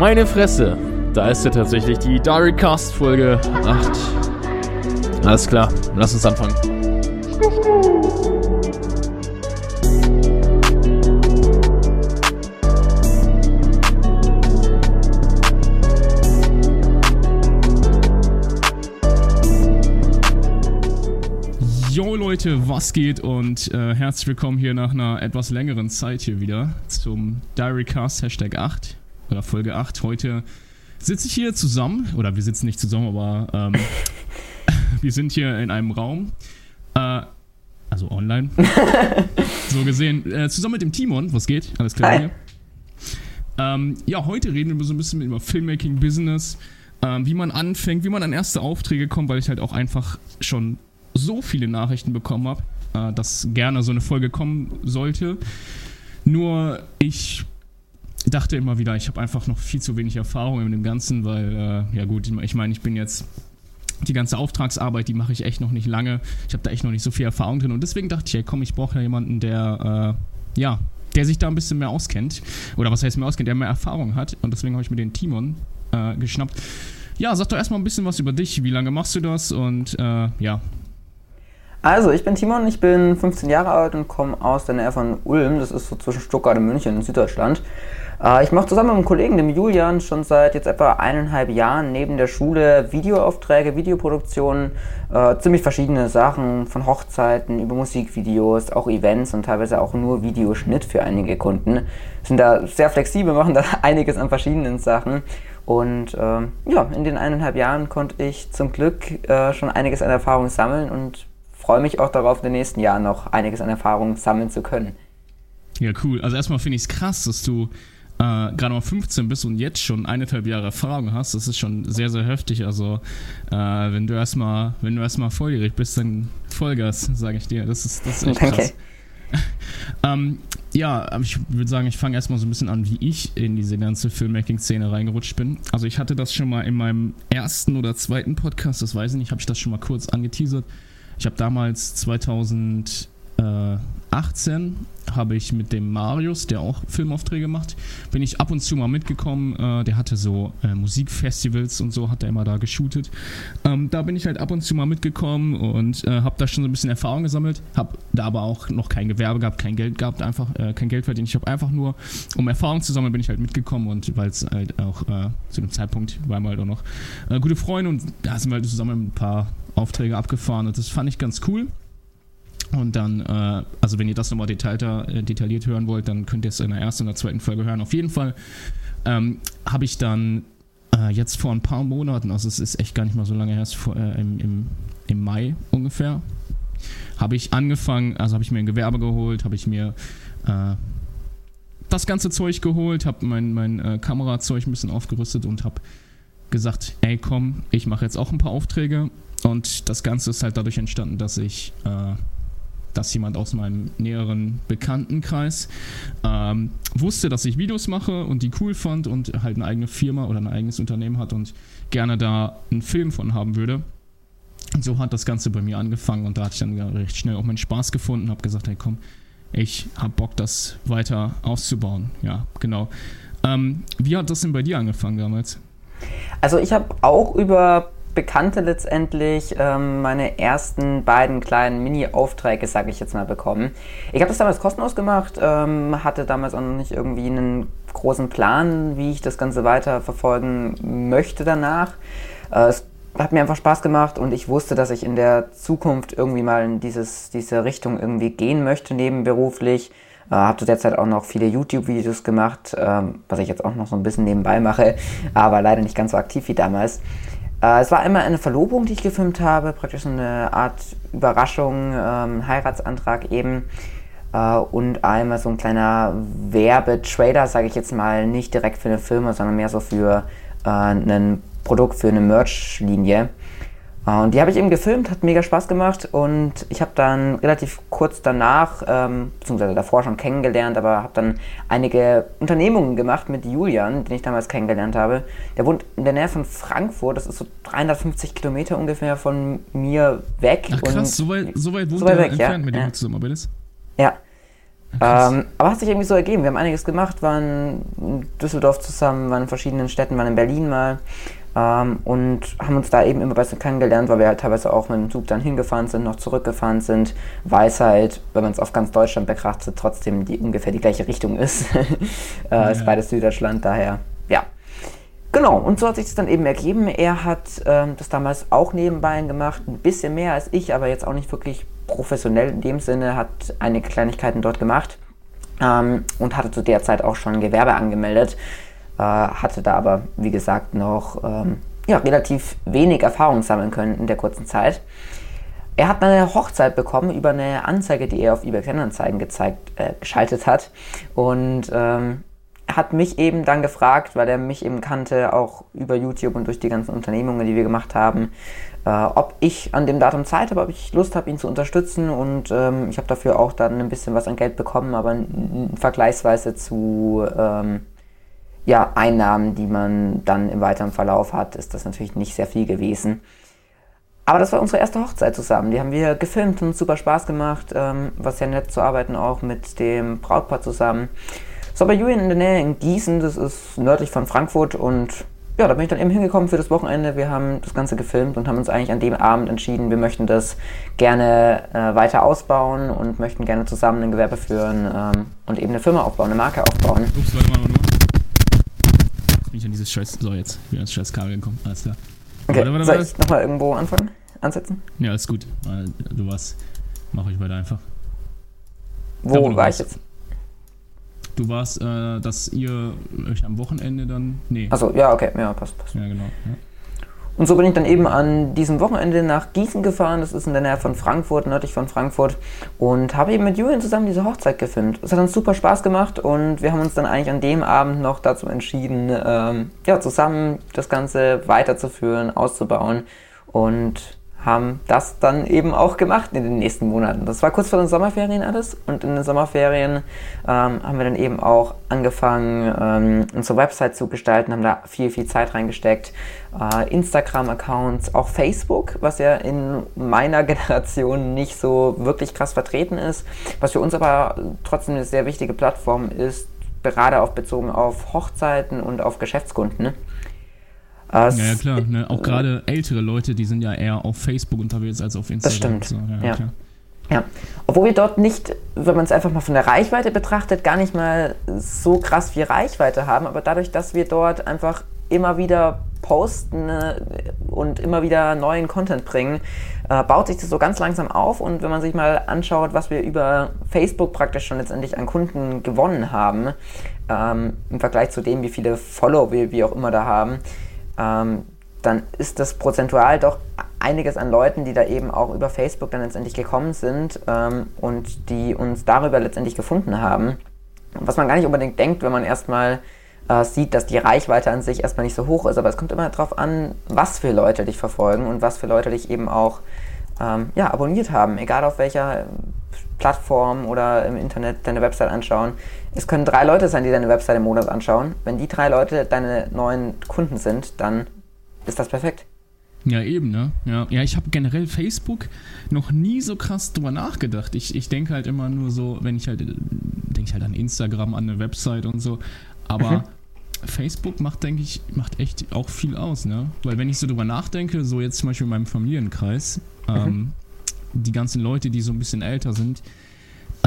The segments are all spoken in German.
Meine Fresse, da ist ja tatsächlich die Diarycast Folge 8. Alles klar, lass uns anfangen. Jo Leute, was geht und äh, herzlich willkommen hier nach einer etwas längeren Zeit hier wieder zum Diarycast Hashtag 8 oder Folge 8. Heute sitze ich hier zusammen, oder wir sitzen nicht zusammen, aber ähm, wir sind hier in einem Raum, äh, also online, so gesehen, äh, zusammen mit dem Timon, was geht? Alles klar Hi. hier? Ähm, ja, heute reden wir so ein bisschen über Filmmaking, Business, ähm, wie man anfängt, wie man an erste Aufträge kommt, weil ich halt auch einfach schon so viele Nachrichten bekommen habe, äh, dass gerne so eine Folge kommen sollte. Nur ich dachte immer wieder, ich habe einfach noch viel zu wenig Erfahrung in dem Ganzen, weil, äh, ja gut, ich meine, ich bin jetzt die ganze Auftragsarbeit, die mache ich echt noch nicht lange. Ich habe da echt noch nicht so viel Erfahrung drin und deswegen dachte ich, ey, komm, ich brauche ja jemanden, der, äh, ja, der sich da ein bisschen mehr auskennt. Oder was heißt mehr auskennt, der mehr Erfahrung hat. Und deswegen habe ich mir den Timon äh, geschnappt. Ja, sag doch erstmal ein bisschen was über dich. Wie lange machst du das? Und äh, ja, Also, ich bin Timon, ich bin 15 Jahre alt und komme aus der Nähe von Ulm. Das ist so zwischen Stuttgart und München in Süddeutschland. Äh, ich mache zusammen mit einem Kollegen, dem Julian, schon seit jetzt etwa eineinhalb Jahren neben der Schule Videoaufträge, Videoproduktionen, äh, ziemlich verschiedene Sachen, von Hochzeiten über Musikvideos, auch Events und teilweise auch nur Videoschnitt für einige Kunden. Sind da sehr flexibel, machen da einiges an verschiedenen Sachen. Und ähm, ja, in den eineinhalb Jahren konnte ich zum Glück äh, schon einiges an Erfahrung sammeln und freue mich auch darauf, in den nächsten Jahren noch einiges an Erfahrung sammeln zu können. Ja, cool. Also erstmal finde ich es krass, dass du äh, gerade mal 15 bist und jetzt schon eineinhalb Jahre Erfahrung hast. Das ist schon sehr, sehr heftig. Also äh, wenn du erstmal, wenn du erstmal volljährig bist, dann Vollgas, sage ich dir. Das ist, das ist echt krass. Danke. ähm, ja, aber ich würde sagen, ich fange erstmal so ein bisschen an, wie ich in diese ganze Filmmaking-Szene reingerutscht bin. Also ich hatte das schon mal in meinem ersten oder zweiten Podcast, das weiß ich nicht, habe ich das schon mal kurz angeteasert. Ich habe damals 2018 habe ich mit dem Marius, der auch Filmaufträge macht, bin ich ab und zu mal mitgekommen. Äh, der hatte so äh, Musikfestivals und so, hat er immer da geshootet. Ähm, da bin ich halt ab und zu mal mitgekommen und äh, habe da schon so ein bisschen Erfahrung gesammelt. Habe da aber auch noch kein Gewerbe gehabt, kein Geld gehabt, einfach äh, kein Geld verdient. Ich habe einfach nur, um Erfahrung zu sammeln, bin ich halt mitgekommen und weil es halt auch äh, zu dem Zeitpunkt waren wir halt auch noch äh, gute Freunde und da sind wir halt zusammen ein paar Aufträge abgefahren und das fand ich ganz cool. Und dann, äh, also wenn ihr das nochmal detaillierter, äh, detailliert hören wollt, dann könnt ihr es in der ersten oder zweiten Folge hören. Auf jeden Fall ähm, habe ich dann äh, jetzt vor ein paar Monaten, also es ist echt gar nicht mal so lange her, vor, äh, im, im, im Mai ungefähr, habe ich angefangen, also habe ich mir ein Gewerbe geholt, habe ich mir äh, das ganze Zeug geholt, habe mein, mein äh, Kamerazeug ein bisschen aufgerüstet und habe gesagt, ey komm, ich mache jetzt auch ein paar Aufträge und das Ganze ist halt dadurch entstanden, dass ich, dass jemand aus meinem näheren Bekanntenkreis ähm, wusste, dass ich Videos mache und die cool fand und halt eine eigene Firma oder ein eigenes Unternehmen hat und gerne da einen Film von haben würde. Und so hat das Ganze bei mir angefangen und da hatte ich dann recht schnell auch meinen Spaß gefunden und habe gesagt, hey komm, ich hab Bock, das weiter auszubauen. Ja, genau. Ähm, wie hat das denn bei dir angefangen damals? Also ich habe auch über Bekannte letztendlich ähm, meine ersten beiden kleinen Mini-Aufträge, sage ich jetzt mal, bekommen. Ich habe das damals kostenlos gemacht, ähm, hatte damals auch noch nicht irgendwie einen großen Plan, wie ich das Ganze weiter verfolgen möchte danach. Äh, es hat mir einfach Spaß gemacht und ich wusste, dass ich in der Zukunft irgendwie mal in dieses, diese Richtung irgendwie gehen möchte, nebenberuflich. Äh, habe zu der Zeit auch noch viele YouTube-Videos gemacht, ähm, was ich jetzt auch noch so ein bisschen nebenbei mache, aber leider nicht ganz so aktiv wie damals. Äh, es war einmal eine Verlobung, die ich gefilmt habe, praktisch eine Art Überraschung, ähm, Heiratsantrag eben. Äh, und einmal so ein kleiner Werbetrailer, sage ich jetzt mal, nicht direkt für eine Firma, sondern mehr so für äh, ein Produkt, für eine Merch-Linie. Äh, Und die habe ich eben gefilmt, hat mega Spaß gemacht und ich habe dann relativ kurz danach, ähm, beziehungsweise davor schon kennengelernt, aber habe dann einige Unternehmungen gemacht mit Julian, den ich damals kennengelernt habe. Der wohnt in der Nähe von Frankfurt, das ist so 350 Kilometer ungefähr von mir weg. Ach krass, so weit, so weit wohnt so weit weg, entfernt, ja, mit dem ja. du zusammenarbeitest? Ja. Ach, ähm, aber hat sich irgendwie so ergeben. Wir haben einiges gemacht, waren in Düsseldorf zusammen, waren in verschiedenen Städten, waren in Berlin mal ähm, und haben uns da eben immer besser kennengelernt, weil wir halt teilweise auch mit dem Zug dann hingefahren sind, noch zurückgefahren sind, weil es halt, wenn man es auf ganz Deutschland betrachtet, trotzdem die, ungefähr die gleiche Richtung ist. äh, ja. Ist beides Süddeutschland, daher, ja. Genau, und so hat sich das dann eben ergeben. Er hat ähm, das damals auch nebenbei gemacht, ein bisschen mehr als ich, aber jetzt auch nicht wirklich professionell in dem Sinne, hat einige Kleinigkeiten dort gemacht ähm, und hatte zu der Zeit auch schon Gewerbe angemeldet, hatte da aber, wie gesagt, noch ähm, ja, relativ wenig Erfahrung sammeln können in der kurzen Zeit. Er hat eine Hochzeit bekommen über eine Anzeige, die er auf eBay Kleinanzeigen gezeigt, äh, geschaltet hat und ähm, hat mich eben dann gefragt, weil er mich eben kannte, auch über YouTube und durch die ganzen Unternehmungen, die wir gemacht haben, äh, ob ich an dem Datum Zeit habe, ob ich Lust habe, ihn zu unterstützen. Und ähm, ich habe dafür auch dann ein bisschen was an Geld bekommen, aber vergleichsweise zu ähm, ja, Einnahmen, die man dann im weiteren Verlauf hat, ist das natürlich nicht sehr viel gewesen. Aber das war unsere erste Hochzeit zusammen. Die haben wir gefilmt und super Spaß gemacht. Ähm, war sehr nett zu arbeiten, auch mit dem Brautpaar zusammen. War bei Julian in der Nähe in Gießen, das ist nördlich von Frankfurt und ja, da bin ich dann eben hingekommen für das Wochenende. Wir haben das Ganze gefilmt und haben uns eigentlich an dem Abend entschieden, wir möchten das gerne äh, weiter ausbauen und möchten gerne zusammen ein Gewerbe führen ähm, und eben eine Firma aufbauen, eine Marke aufbauen. Ups, warte mal, warte mal. Bin ich an dieses Scheiß. So, jetzt bin ich ans scheiß Kabel gekommen. Alles klar. Okay, warte, warte, soll ich nochmal irgendwo anfangen? Ansetzen? Ja, ist gut. Du warst. Mach ich weiter einfach. Wo da, war ich jetzt? Du warst, äh, dass ihr euch am Wochenende dann. Nee. Achso, ja, okay, ja, passt, passt. Ja, genau. Ja. Und so bin ich dann eben an diesem Wochenende nach Gießen gefahren, das ist in der Nähe von Frankfurt, nördlich von Frankfurt, und habe eben mit Julian zusammen diese Hochzeit gefilmt. Es hat uns super Spaß gemacht und wir haben uns dann eigentlich an dem Abend noch dazu entschieden, ähm, ja, zusammen das Ganze weiterzuführen, auszubauen. Und haben das dann eben auch gemacht in den nächsten Monaten. Das war kurz vor den Sommerferien alles und in den Sommerferien ähm, haben wir dann eben auch angefangen, ähm, unsere Website zu gestalten, haben da viel, viel Zeit reingesteckt. Äh, Instagram-Accounts, auch Facebook, was ja in meiner Generation nicht so wirklich krass vertreten ist, was für uns aber trotzdem eine sehr wichtige Plattform ist, gerade auch bezogen auf Hochzeiten und auf Geschäftskunden. Ne? ja, ja, klar. Ne? Auch gerade ältere Leute, die sind ja eher auf Facebook unterwegs als auf Instagram. Das stimmt. So, ja, ja. ja, Obwohl wir dort nicht, wenn man es einfach mal von der Reichweite betrachtet, gar nicht mal so krass viel Reichweite haben, aber dadurch, dass wir dort einfach immer wieder posten äh, und immer wieder neuen Content bringen, äh, baut sich das so ganz langsam auf. Und wenn man sich mal anschaut, was wir über Facebook praktisch schon letztendlich an Kunden gewonnen haben, ähm, im Vergleich zu dem, wie viele Follow wir, wir auch immer da haben, ähm, dann ist das prozentual doch einiges an Leuten, die da eben auch über Facebook dann letztendlich gekommen sind ähm, und die uns darüber letztendlich gefunden haben. Was man gar nicht unbedingt denkt, wenn man erstmal äh, sieht, dass die Reichweite an sich erstmal nicht so hoch ist, aber es kommt immer darauf an, was für Leute dich verfolgen und was für Leute dich eben auch ähm, ja, abonniert haben, egal auf welcher Plattform oder im Internet deine Website anschauen. Es können drei Leute sein, die deine Website im Monat anschauen. Wenn die drei Leute deine neuen Kunden sind, dann ist das perfekt. Ja, eben, ne? Ja, ja ich habe generell Facebook noch nie so krass drüber nachgedacht. Ich, ich denke halt immer nur so, wenn ich halt, denke ich halt an Instagram, an eine Website und so. Aber mhm. Facebook macht, denke ich, macht echt auch viel aus, ne? Weil wenn ich so drüber nachdenke, so jetzt zum Beispiel in meinem Familienkreis, mhm. ähm, die ganzen Leute, die so ein bisschen älter sind,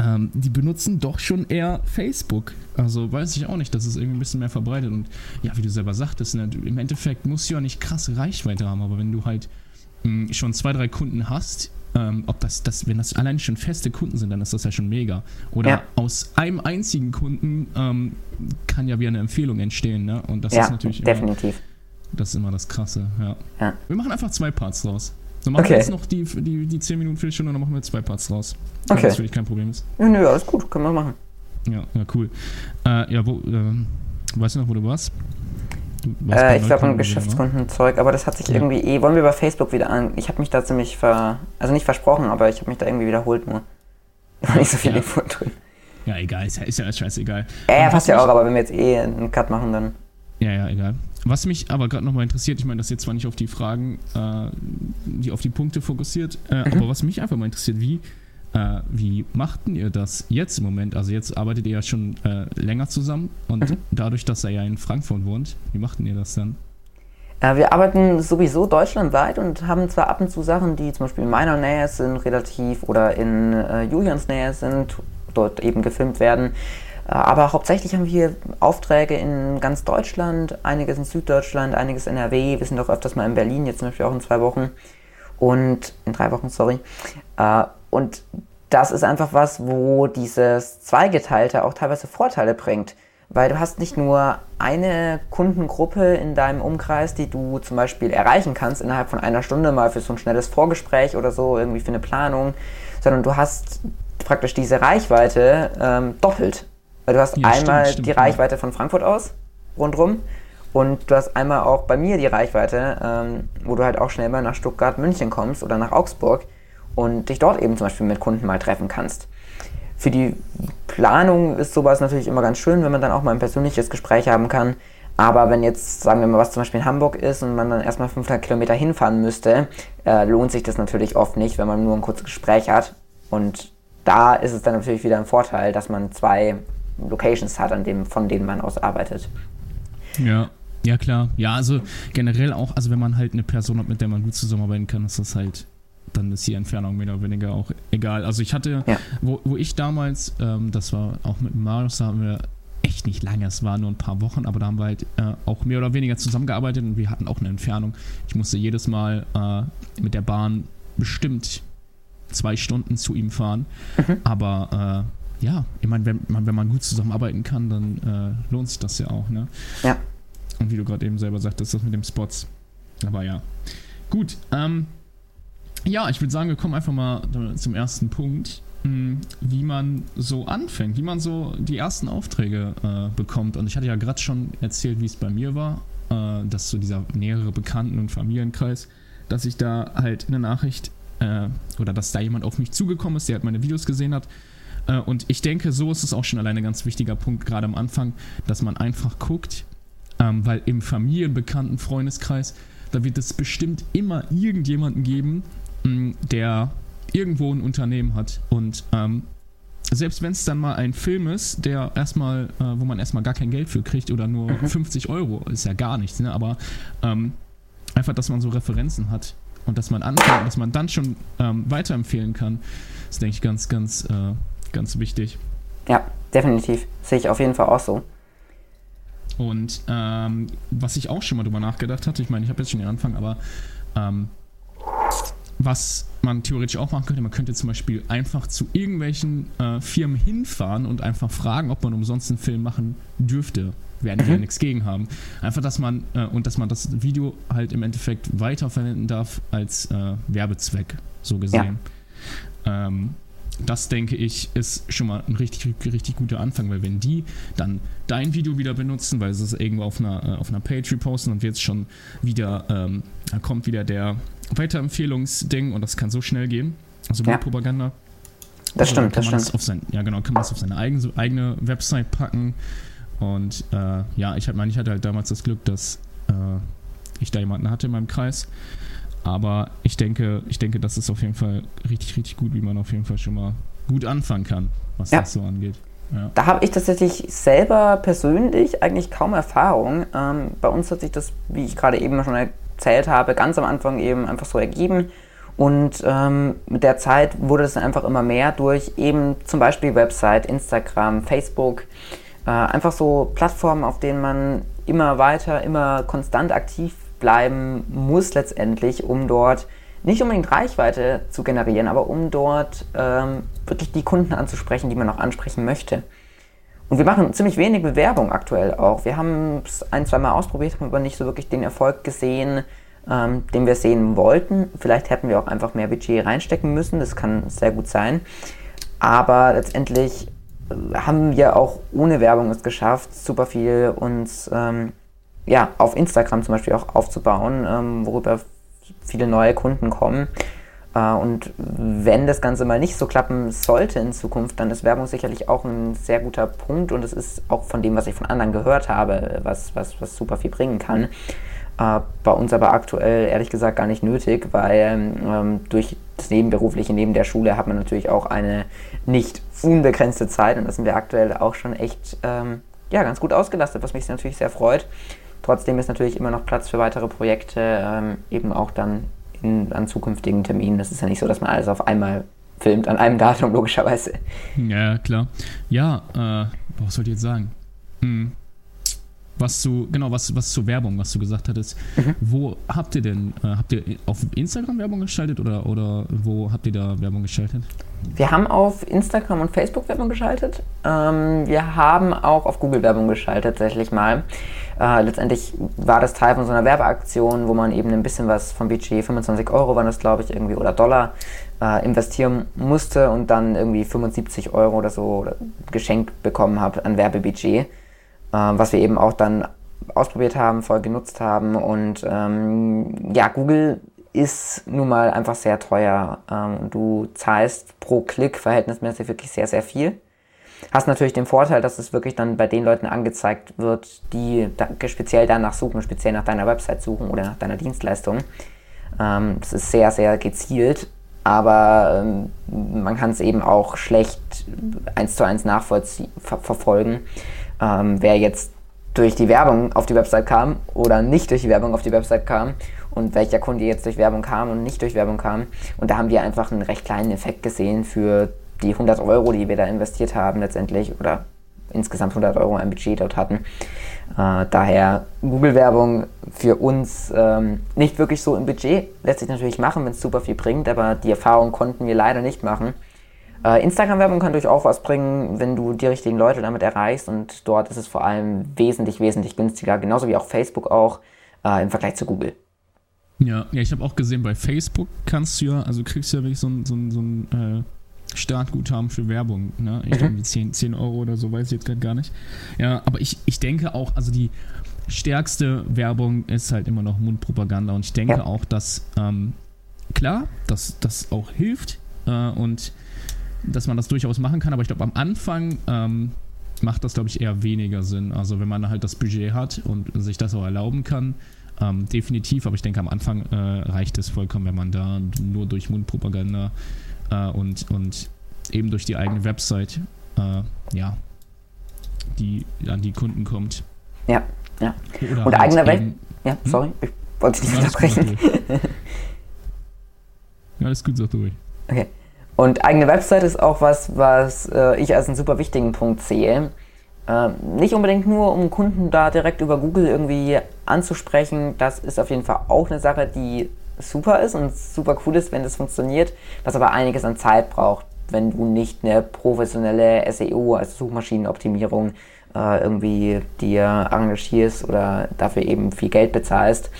ähm, die benutzen doch schon eher Facebook. Also weiß ich auch nicht, dass es irgendwie ein bisschen mehr verbreitet. Und ja, wie du selber sagtest, ne, im Endeffekt musst du ja nicht krasse Reichweite haben, aber wenn du halt mh, hm, schon zwei, drei Kunden hast, ähm, ob das, das, wenn das allein schon feste Kunden sind, dann ist das ja schon mega. Oder ja. aus einem einzigen Kunden ähm, kann ja wieder eine Empfehlung entstehen, ne? Und das ja, ist natürlich immer, definitiv. Das ist immer das Krasse, ja. ja. Wir machen einfach zwei Parts draus. Dann machen okay. wir jetzt noch die, die, die 10 Minuten, Viertelstunde und dann machen wir zwei Parts draus. Okay. Das für dich kein Problem ist. Ja, nö, alles gut, können wir machen. Ja, ja cool. Äh, ja, wo, äh, weißt du noch, wo du warst? Du warst äh, ich glaube, ein Geschäftskundenzeug, aber das hat sich ja. irgendwie eh. Wollen wir bei Facebook wieder an. Ich habe mich da ziemlich ver. Also nicht versprochen, aber ich habe mich da irgendwie wiederholt nur. Da nicht so viel ja. Info drin. Ja, egal, ist ja, ist ja scheißegal. Ja, ja passt ja auch, aber wenn wir jetzt eh einen Cut machen, dann. Ja, ja, egal. Was mich aber gerade nochmal interessiert, ich meine, das ist jetzt zwar nicht auf die Fragen, äh, die auf die Punkte fokussiert, äh, mhm. aber was mich einfach mal interessiert, wie Äh, wie machten ihr das jetzt im Moment? Also jetzt arbeitet ihr ja schon äh, länger zusammen und mhm. dadurch, dass er ja in Frankfurt wohnt, wie machten ihr das dann? Äh, wir arbeiten sowieso deutschlandweit und haben zwar ab und zu Sachen, die zum Beispiel in meiner Nähe sind, relativ oder in äh, Julians Nähe sind, dort eben gefilmt werden. Äh, aber hauptsächlich haben wir Aufträge in ganz Deutschland, einiges in Süddeutschland, einiges in NRW. Wir sind auch öfters mal in Berlin, jetzt zum Beispiel auch in zwei Wochen. Und in drei Wochen, sorry. Äh, und das ist einfach was, wo dieses Zweigeteilte auch teilweise Vorteile bringt. Weil du hast nicht nur eine Kundengruppe in deinem Umkreis, die du zum Beispiel erreichen kannst innerhalb von einer Stunde mal für so ein schnelles Vorgespräch oder so, irgendwie für eine Planung, sondern du hast praktisch diese Reichweite ähm, doppelt. Weil du hast ja, einmal stimmt, stimmt, die Reichweite von Frankfurt aus rundrum und du hast einmal auch bei mir die Reichweite, ähm, wo du halt auch schnell mal nach Stuttgart, München kommst oder nach Augsburg und dich dort eben zum Beispiel mit Kunden mal treffen kannst. Für die Planung ist sowas natürlich immer ganz schön, wenn man dann auch mal ein persönliches Gespräch haben kann. Aber wenn jetzt, sagen wir mal, was zum Beispiel in Hamburg ist und man dann erstmal 500 Kilometer hinfahren müsste, äh, lohnt sich das natürlich oft nicht, wenn man nur ein kurzes Gespräch hat. Und da ist es dann natürlich wieder ein Vorteil, dass man zwei Locations hat, an dem, von denen man aus arbeitet. Ja. Ja, klar. Ja, also generell auch, also wenn man halt eine Person hat, mit der man gut zusammenarbeiten kann, ist das halt dann ist die Entfernung mehr oder weniger auch egal. Also ich hatte, ja. wo, wo ich damals, ähm, das war auch mit Marius, da haben wir echt nicht lange, es war nur ein paar Wochen, aber da haben wir halt äh, auch mehr oder weniger zusammengearbeitet und wir hatten auch eine Entfernung. Ich musste jedes Mal äh, mit der Bahn bestimmt zwei Stunden zu ihm fahren. Mhm. Aber äh, ja, ich meine, wenn man, wenn man gut zusammenarbeiten kann, dann äh, lohnt sich das ja auch, ne? Ja. Und wie du gerade eben selber sagtest, das mit dem Spots. Aber ja. Gut, ähm, ja, ich würde sagen, wir kommen einfach mal zum ersten Punkt, hm, wie man so anfängt, wie man so die ersten Aufträge äh, bekommt. Und ich hatte ja gerade schon erzählt, wie es bei mir war, äh, dass so dieser nähere Bekannten- und Familienkreis, dass ich da halt in der Nachricht äh, oder dass da jemand auf mich zugekommen ist, der halt meine Videos gesehen hat. Äh, und ich denke, so ist es auch schon alleine ein ganz wichtiger Punkt, gerade am Anfang, dass man einfach guckt, ähm, weil im Familienbekannten Freundeskreis, da wird es bestimmt immer irgendjemanden geben, der irgendwo ein Unternehmen hat und ähm, selbst wenn es dann mal ein Film ist, der erstmal, äh, wo man erstmal gar kein Geld für kriegt oder nur mhm. 50 Euro, ist ja gar nichts, ne? aber ähm, einfach, dass man so Referenzen hat und dass man anfängt, dass man dann schon ähm, weiterempfehlen kann, ist, denke ich, ganz, ganz, äh, ganz wichtig. Ja, definitiv. Sehe ich auf jeden Fall auch so. Und ähm, was ich auch schon mal drüber nachgedacht hatte, ich meine, ich habe jetzt schon den Anfang, aber ähm, was man theoretisch auch machen könnte, man könnte zum Beispiel einfach zu irgendwelchen äh, Firmen hinfahren und einfach fragen, ob man umsonst einen Film machen dürfte. Werden die mhm. ja nichts gegen haben. Einfach, dass man äh, und dass man das Video halt im Endeffekt weiterverwenden darf als äh, Werbezweck, so gesehen. Ja. Ähm, das denke ich ist schon mal ein richtig, richtig guter Anfang, weil wenn die dann dein Video wieder benutzen, weil sie es irgendwo auf einer, äh, auf einer Page reposten und jetzt schon wieder, ähm, da kommt wieder der Weiterempfehlungsding und das kann so schnell gehen. Also ja. Propaganda. Das stimmt, das stimmt. Das sein, ja, genau, kann man das auf seine eigene, eigene Website packen. Und äh, ja, ich, meine, ich hatte halt damals das Glück, dass äh, ich da jemanden hatte in meinem Kreis, aber ich denke, ich denke, das ist auf jeden Fall richtig, richtig gut, wie man auf jeden Fall schon mal gut anfangen kann, was ja. das so angeht. Ja. Da habe ich tatsächlich selber persönlich eigentlich kaum Erfahrung. Ähm, bei uns hat sich das, wie ich gerade eben schon erzählt habe, ganz am Anfang eben einfach so ergeben. Und ähm, mit der Zeit wurde es dann einfach immer mehr durch eben zum Beispiel Website, Instagram, Facebook. Äh, einfach so Plattformen, auf denen man immer weiter, immer konstant aktiv bleiben muss letztendlich, um dort nicht unbedingt Reichweite zu generieren, aber um dort ähm, wirklich die Kunden anzusprechen, die man auch ansprechen möchte. Und wir machen ziemlich wenig Bewerbung aktuell auch. Wir haben es ein, zwei Mal ausprobiert, haben aber nicht so wirklich den Erfolg gesehen, ähm, den wir sehen wollten. Vielleicht hätten wir auch einfach mehr Budget reinstecken müssen, das kann sehr gut sein. Aber letztendlich äh, haben wir auch ohne Werbung es geschafft, super viel uns ähm, ja, auf Instagram zum Beispiel auch aufzubauen, ähm, worüber viele neue Kunden kommen. Äh, und wenn das Ganze mal nicht so klappen sollte in Zukunft, dann ist Werbung sicherlich auch ein sehr guter Punkt und es ist auch von dem, was ich von anderen gehört habe, was, was, was super viel bringen kann. Äh, bei uns aber aktuell ehrlich gesagt gar nicht nötig, weil ähm, durch das Nebenberufliche neben der Schule hat man natürlich auch eine nicht unbegrenzte Zeit und da sind wir aktuell auch schon echt ähm, ja, ganz gut ausgelastet, was mich natürlich sehr freut. Trotzdem ist natürlich immer noch Platz für weitere Projekte, ähm, eben auch dann in, an zukünftigen Terminen. Das ist ja nicht so, dass man alles auf einmal filmt, an einem Datum logischerweise. Ja, klar. Ja, äh, was soll ich jetzt sagen? Hm. Was zu, genau, was, was zur Werbung, was du gesagt hattest. Mhm. Wo habt ihr denn, äh, habt ihr auf Instagram Werbung geschaltet oder, oder wo habt ihr da Werbung geschaltet? Wir haben auf Instagram und Facebook Werbung geschaltet. Ähm, wir haben auch auf Google Werbung geschaltet, tatsächlich mal. Äh, letztendlich war das Teil von so einer Werbeaktion, wo man eben ein bisschen was vom Budget, 25 Euro waren das, glaube ich, irgendwie, oder Dollar, äh, investieren musste und dann irgendwie 75 Euro oder so geschenkt bekommen habe an Werbebudget. Ähm, was wir eben auch dann ausprobiert haben, voll genutzt haben. Und ähm, ja, Google ist nun mal einfach sehr teuer. Ähm, du zahlst pro Klick verhältnismäßig wirklich sehr, sehr viel. Hast natürlich den Vorteil, dass es wirklich dann bei den Leuten angezeigt wird, die da, speziell danach suchen, speziell nach deiner Website suchen oder nach deiner Dienstleistung. Ähm, das ist sehr, sehr gezielt, aber ähm, man kann es eben auch schlecht eins zu eins nachverfolgen ähm, wer jetzt durch die Werbung auf die Website kam oder nicht durch die Werbung auf die Website kam und welcher Kunde jetzt durch Werbung kam und nicht durch Werbung kam. Und da haben wir einfach einen recht kleinen Effekt gesehen für die 100 Euro, die wir da investiert haben letztendlich oder insgesamt 100 Euro ein Budget dort hatten. Äh, daher Google-Werbung für uns ähm, nicht wirklich so im Budget. Lässt sich natürlich machen, wenn es super viel bringt, aber die Erfahrung konnten wir leider nicht machen. Äh, Instagram-Werbung kann durchaus was bringen, wenn du die richtigen Leute damit erreichst und dort ist es vor allem wesentlich, wesentlich günstiger, genauso wie auch Facebook auch äh, im Vergleich zu Google. Ja, ja ich habe auch gesehen, bei Facebook kannst du ja, also kriegst du ja wirklich so ein, so ein, so ein äh, Startguthaben für Werbung. Ne? Ich mhm. glaube, 10, 10 Euro oder so, weiß ich jetzt gerade gar nicht. Ja, aber ich, ich denke auch, also die stärkste Werbung ist halt immer noch Mundpropaganda und ich denke ja. auch, dass, ähm, klar, dass das auch hilft äh, und dass man das durchaus machen kann, aber ich glaube, am Anfang ähm, macht das, glaube ich, eher weniger Sinn. Also wenn man halt das Budget hat und sich das auch erlauben kann, ähm, definitiv, aber ich denke, am Anfang äh, reicht es vollkommen, wenn man da nur durch Mundpropaganda äh, und, und eben durch die eigene Website äh, ja, die an die Kunden kommt. Ja, ja. Oder und halt eigene Welt. Ja, hm? sorry, ich wollte dich nicht unterbrechen. Ja, alles gut, sag du ruhig. Okay. Und eigene Website ist auch was, was äh, ich als einen super wichtigen Punkt sehe. Äh, nicht unbedingt nur, um Kunden da direkt über Google irgendwie anzusprechen. Das ist auf jeden Fall auch eine Sache, die super ist und super cool ist, wenn das funktioniert, was aber einiges an Zeit braucht, wenn du nicht eine professionelle SEO, also Suchmaschinenoptimierung, äh, irgendwie dir engagierst oder dafür eben viel Geld bezahlst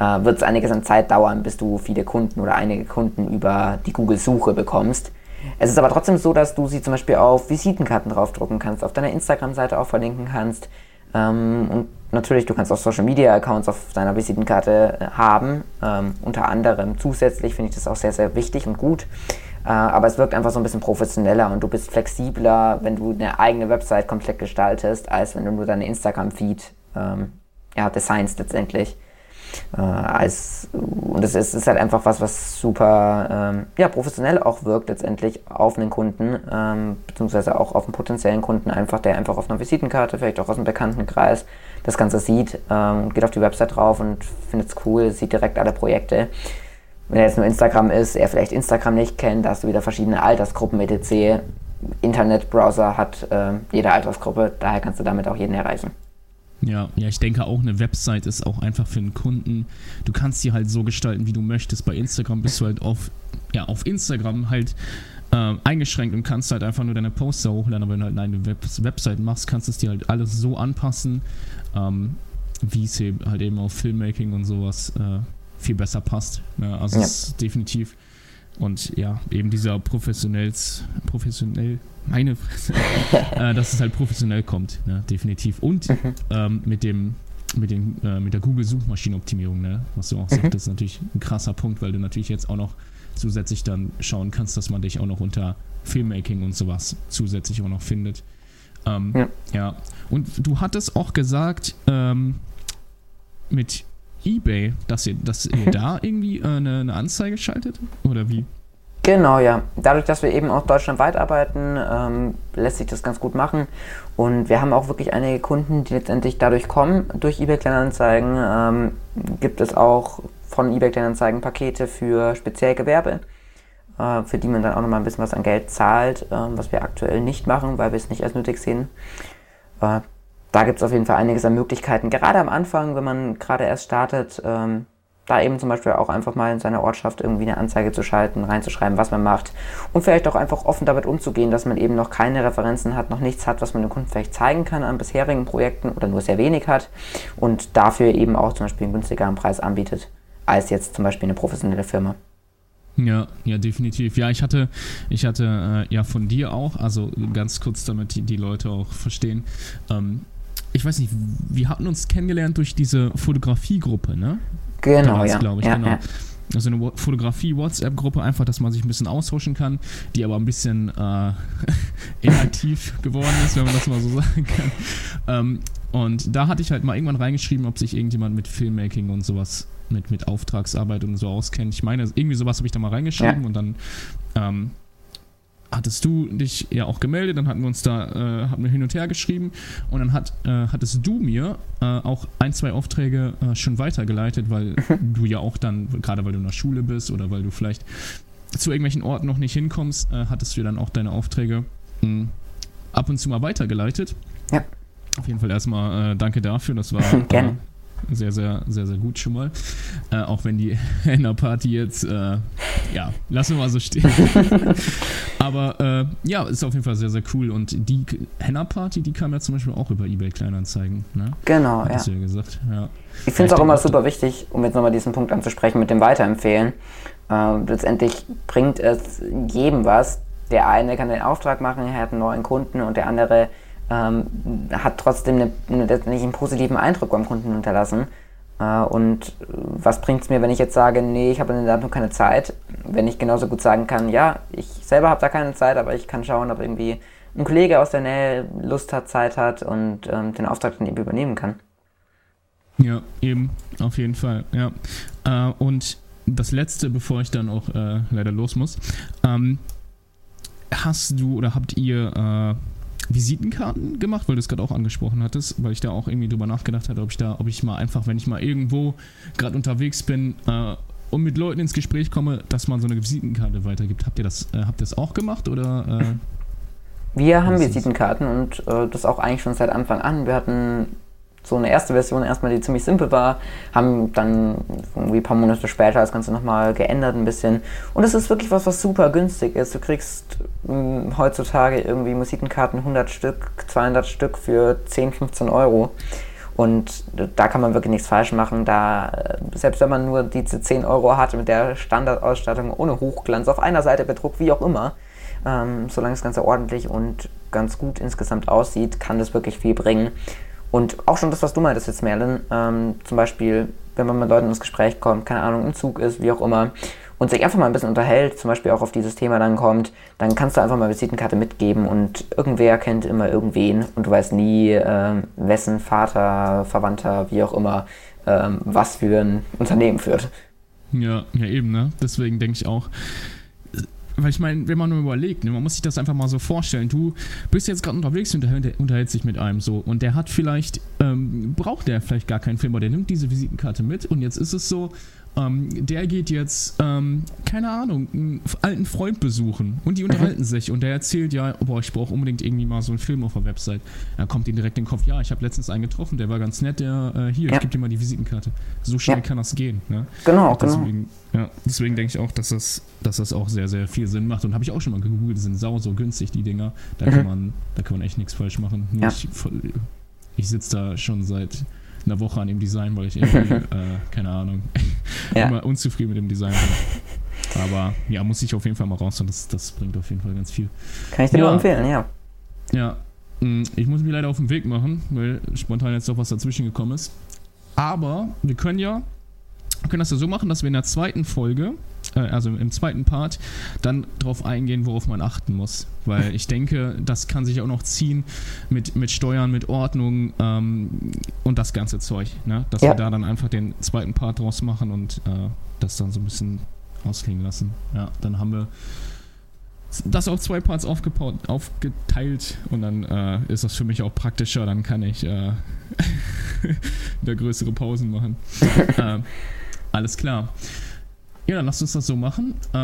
äh, wird es einiges an Zeit dauern, bis du viele Kunden oder einige Kunden über die Google-Suche bekommst. Es ist aber trotzdem so, dass du sie zum Beispiel auf Visitenkarten draufdrucken kannst, auf deiner Instagram-Seite auch verlinken kannst. Ähm, und natürlich, du kannst auch Social-Media-Accounts auf deiner Visitenkarte äh, haben. Ähm, unter anderem zusätzlich finde ich das auch sehr, sehr wichtig und gut. Äh, aber es wirkt einfach so ein bisschen professioneller und du bist flexibler, wenn du eine eigene Website komplett gestaltest, als wenn du nur deine Instagram-Feed ähm, ja, designst letztendlich. Äh, als, und es ist, ist, halt einfach was, was super ähm, ja, professionell auch wirkt letztendlich auf einen Kunden, ähm, beziehungsweise auch auf einen potenziellen Kunden einfach, der einfach auf einer Visitenkarte, vielleicht auch aus einem Bekanntenkreis, das Ganze sieht, ähm, geht auf die Website drauf und findet es cool, sieht direkt alle Projekte. Wenn er jetzt nur Instagram ist, er vielleicht Instagram nicht kennt, da hast du wieder verschiedene Altersgruppen etc. Internetbrowser hat äh, jede Altersgruppe, daher kannst du damit auch jeden erreichen. Ja, ja, ich denke auch, eine Website ist auch einfach für einen Kunden. Du kannst sie halt so gestalten, wie du möchtest. Bei Instagram bist du halt auf, ja, auf Instagram halt äh, eingeschränkt und kannst halt einfach nur deine Poster hochladen. Aber wenn du halt eine Web Website machst, kannst du es dir halt alles so anpassen, ähm, wie es halt eben auf Filmmaking und sowas äh, viel besser passt. Ja, also ja. es ist definitiv und ja, eben dieser professionells, professionell, meine Fresse, äh, dass es halt professionell kommt, ne, definitiv. Und mhm. ähm, mit dem, mit, dem, äh, mit der Google-Suchmaschinenoptimierung, ne, was du auch mhm. sagst, ist natürlich ein krasser Punkt, weil du natürlich jetzt auch noch zusätzlich dann schauen kannst, dass man dich auch noch unter Filmmaking und sowas zusätzlich auch noch findet. Ähm, ja. ja. Und du hattest auch gesagt, ähm, mit eBay, dass ihr, dass ihr da irgendwie äh, eine, eine Anzeige schaltet? Oder wie? Genau, ja. Dadurch, dass wir eben auch deutschlandweit arbeiten, ähm, lässt sich das ganz gut machen. Und wir haben auch wirklich einige Kunden, die letztendlich dadurch kommen. Durch eBay Kleinanzeigen ähm, gibt es auch von eBay Kleinanzeigen Pakete für speziell Gewerbe, äh, für die man dann auch nochmal ein bisschen was an Geld zahlt, ähm, was wir aktuell nicht machen, weil wir es nicht als nötig sehen. Äh, da gibt es auf jeden Fall einiges an Möglichkeiten. Gerade am Anfang, wenn man gerade erst startet, ähm, da eben zum Beispiel auch einfach mal in seiner Ortschaft irgendwie eine Anzeige zu schalten, reinzuschreiben, was man macht und vielleicht auch einfach offen damit umzugehen, dass man eben noch keine Referenzen hat, noch nichts hat, was man dem Kunden vielleicht zeigen kann an bisherigen Projekten oder nur sehr wenig hat und dafür eben auch zum Beispiel einen günstigeren Preis anbietet als jetzt zum Beispiel eine professionelle Firma. Ja, ja, definitiv. Ja, ich hatte, ich hatte äh, ja von dir auch, also ganz kurz, damit die, die Leute auch verstehen. Ähm, ich weiß nicht, wir hatten uns kennengelernt durch diese Fotografiegruppe, ne? Genau, Damals, ja. glaube ich, ja, genau. ja. Also eine Fotografie-WhatsApp-Gruppe, einfach, dass man sich ein bisschen austauschen kann, die aber ein bisschen äh, inaktiv geworden ist, wenn man das mal so sagen kann. Ähm, und da hatte ich halt mal irgendwann reingeschrieben, ob sich irgendjemand mit Filmmaking und sowas, mit, mit Auftragsarbeit und so auskennt. Ich meine, irgendwie sowas habe ich da mal reingeschrieben Ja. und dann ähm, hattest du dich ja auch gemeldet, dann hatten wir uns da, äh, hatten wir hin und her geschrieben und dann hat, äh, hattest du mir äh, auch ein, zwei Aufträge äh, schon weitergeleitet, weil du ja auch dann, gerade weil du in der Schule bist oder weil du vielleicht zu irgendwelchen Orten noch nicht hinkommst, äh, hattest du dann auch deine Aufträge mh, ab und zu mal weitergeleitet. Ja. Auf jeden Fall erstmal äh, danke dafür, das war Gerne. Sehr, sehr, sehr, sehr gut schon mal. Äh, auch wenn die Henna-Party jetzt, äh, ja, lassen wir mal so stehen. Aber äh, ja, ist auf jeden Fall sehr, sehr cool. Und die Henna-Party, die kam ja zum Beispiel auch über eBay Kleinanzeigen, ne? Genau, ja. Hattest du ja gesagt, ja. Ich finde es auch immer super wichtig, um jetzt nochmal diesen Punkt anzusprechen mit dem Weiterempfehlen. Äh, letztendlich bringt es jedem was. Der eine kann den Auftrag machen, er hat einen neuen Kunden und der andere ähm, hat trotzdem eine, eine, einen positiven Eindruck beim Kunden hinterlassen. Äh, und äh, was bringt es mir, wenn ich jetzt sage, nee, ich habe in der noch keine Zeit, wenn ich genauso gut sagen kann, ja, ich selber habe da keine Zeit, aber ich kann schauen, ob irgendwie ein Kollege aus der Nähe Lust hat, Zeit hat und ähm, den Auftrag dann eben übernehmen kann. Ja, eben, auf jeden Fall, ja. Äh, und das letzte, bevor ich dann auch äh, leider los muss, ähm, hast du oder habt ihr äh, Visitenkarten gemacht, weil du es gerade auch angesprochen hattest, weil ich da auch irgendwie drüber nachgedacht hatte, ob ich da, ob ich mal einfach, wenn ich mal irgendwo gerade unterwegs bin äh, und mit Leuten ins Gespräch komme, dass man so eine Visitenkarte weitergibt. Habt ihr das, äh, habt ihr das auch gemacht oder? Äh, Wir haben Visitenkarten und äh, das auch eigentlich schon seit Anfang an. Wir hatten so eine erste Version erstmal, die ziemlich simpel war, haben dann irgendwie ein paar Monate später das Ganze nochmal geändert ein bisschen. Und es ist wirklich was, was super günstig ist. Du kriegst mh, heutzutage irgendwie Visitenkarten 100 Stück, 200 Stück für 10, 15 Euro. Und da kann man wirklich nichts falsch machen. Da, äh, selbst wenn man nur diese 10 Euro hat mit der Standardausstattung ohne Hochglanz, auf einer Seite bedruckt, wie auch immer, ähm, solange das Ganze ordentlich und ganz gut insgesamt aussieht, kann das wirklich viel bringen. Und auch schon das, was du meintest jetzt, Merlin, ähm, zum Beispiel, wenn man mit Leuten ins Gespräch kommt, keine Ahnung, im Zug ist, wie auch immer, und sich einfach mal ein bisschen unterhält, zum Beispiel auch auf dieses Thema dann kommt, dann kannst du einfach mal Visitenkarte mitgeben und irgendwer kennt immer irgendwen und du weißt nie, ähm, wessen Vater, Verwandter, wie auch immer, ähm, was für ein Unternehmen führt. Ja, ja eben, ne? Deswegen denke ich auch. Weil ich meine, wenn man nur überlegt, ne, man muss sich das einfach mal so vorstellen. Du bist jetzt gerade unterwegs und unterhält, unterhält sich mit einem so und der hat vielleicht, ähm, braucht der vielleicht gar keinen Film, aber der nimmt diese Visitenkarte mit und jetzt ist es so, ähm, der geht jetzt, ähm, keine Ahnung, einen alten Freund besuchen und die unterhalten sich und der erzählt ja, boah, ich brauche unbedingt irgendwie mal so einen Film auf der Website. Da kommt ihm direkt in den Kopf, ja, ich habe letztens einen getroffen, der war ganz nett, der, äh, hier, Ja. ich gebe dir mal die Visitenkarte. So schnell Ja. kann das gehen, ne? Genau, genau. Deswegen, ja, deswegen denke ich auch, dass das, dass das auch sehr, sehr viel Sinn macht. Und habe ich auch schon mal gegoogelt, sind sau so günstig, die Dinger. Da, Mhm. kann, man, da kann man echt nichts falsch machen. Nur Ja. Ich, ich sitze da schon seit einer Woche an dem Design, weil ich irgendwie, äh, keine Ahnung, Ja. immer unzufrieden mit dem Design bin. Aber ja, muss ich auf jeden Fall mal raus und das, das bringt auf jeden Fall ganz viel. Kann ich dir Ja. nur empfehlen, ja. Ja, mh, ich muss mich leider auf den Weg machen, weil spontan jetzt doch was dazwischen gekommen ist. Aber wir können ja, wir können das ja so machen, dass wir in der zweiten Folge äh, also im zweiten Part, dann darauf eingehen, worauf man achten muss. Weil ich denke, das kann sich auch noch ziehen mit, mit Steuern, mit Ordnung ähm, und das ganze Zeug. Ne? Dass Ja. wir da dann einfach den zweiten Part draus machen und äh, das dann so ein bisschen ausklingen lassen. Ja, dann haben wir das auf zwei Parts aufgebaut, aufgeteilt und dann äh, ist das für mich auch praktischer. Dann kann ich äh, wieder größere Pausen machen. ähm, alles klar. Ja, dann lasst uns das so machen. Äh,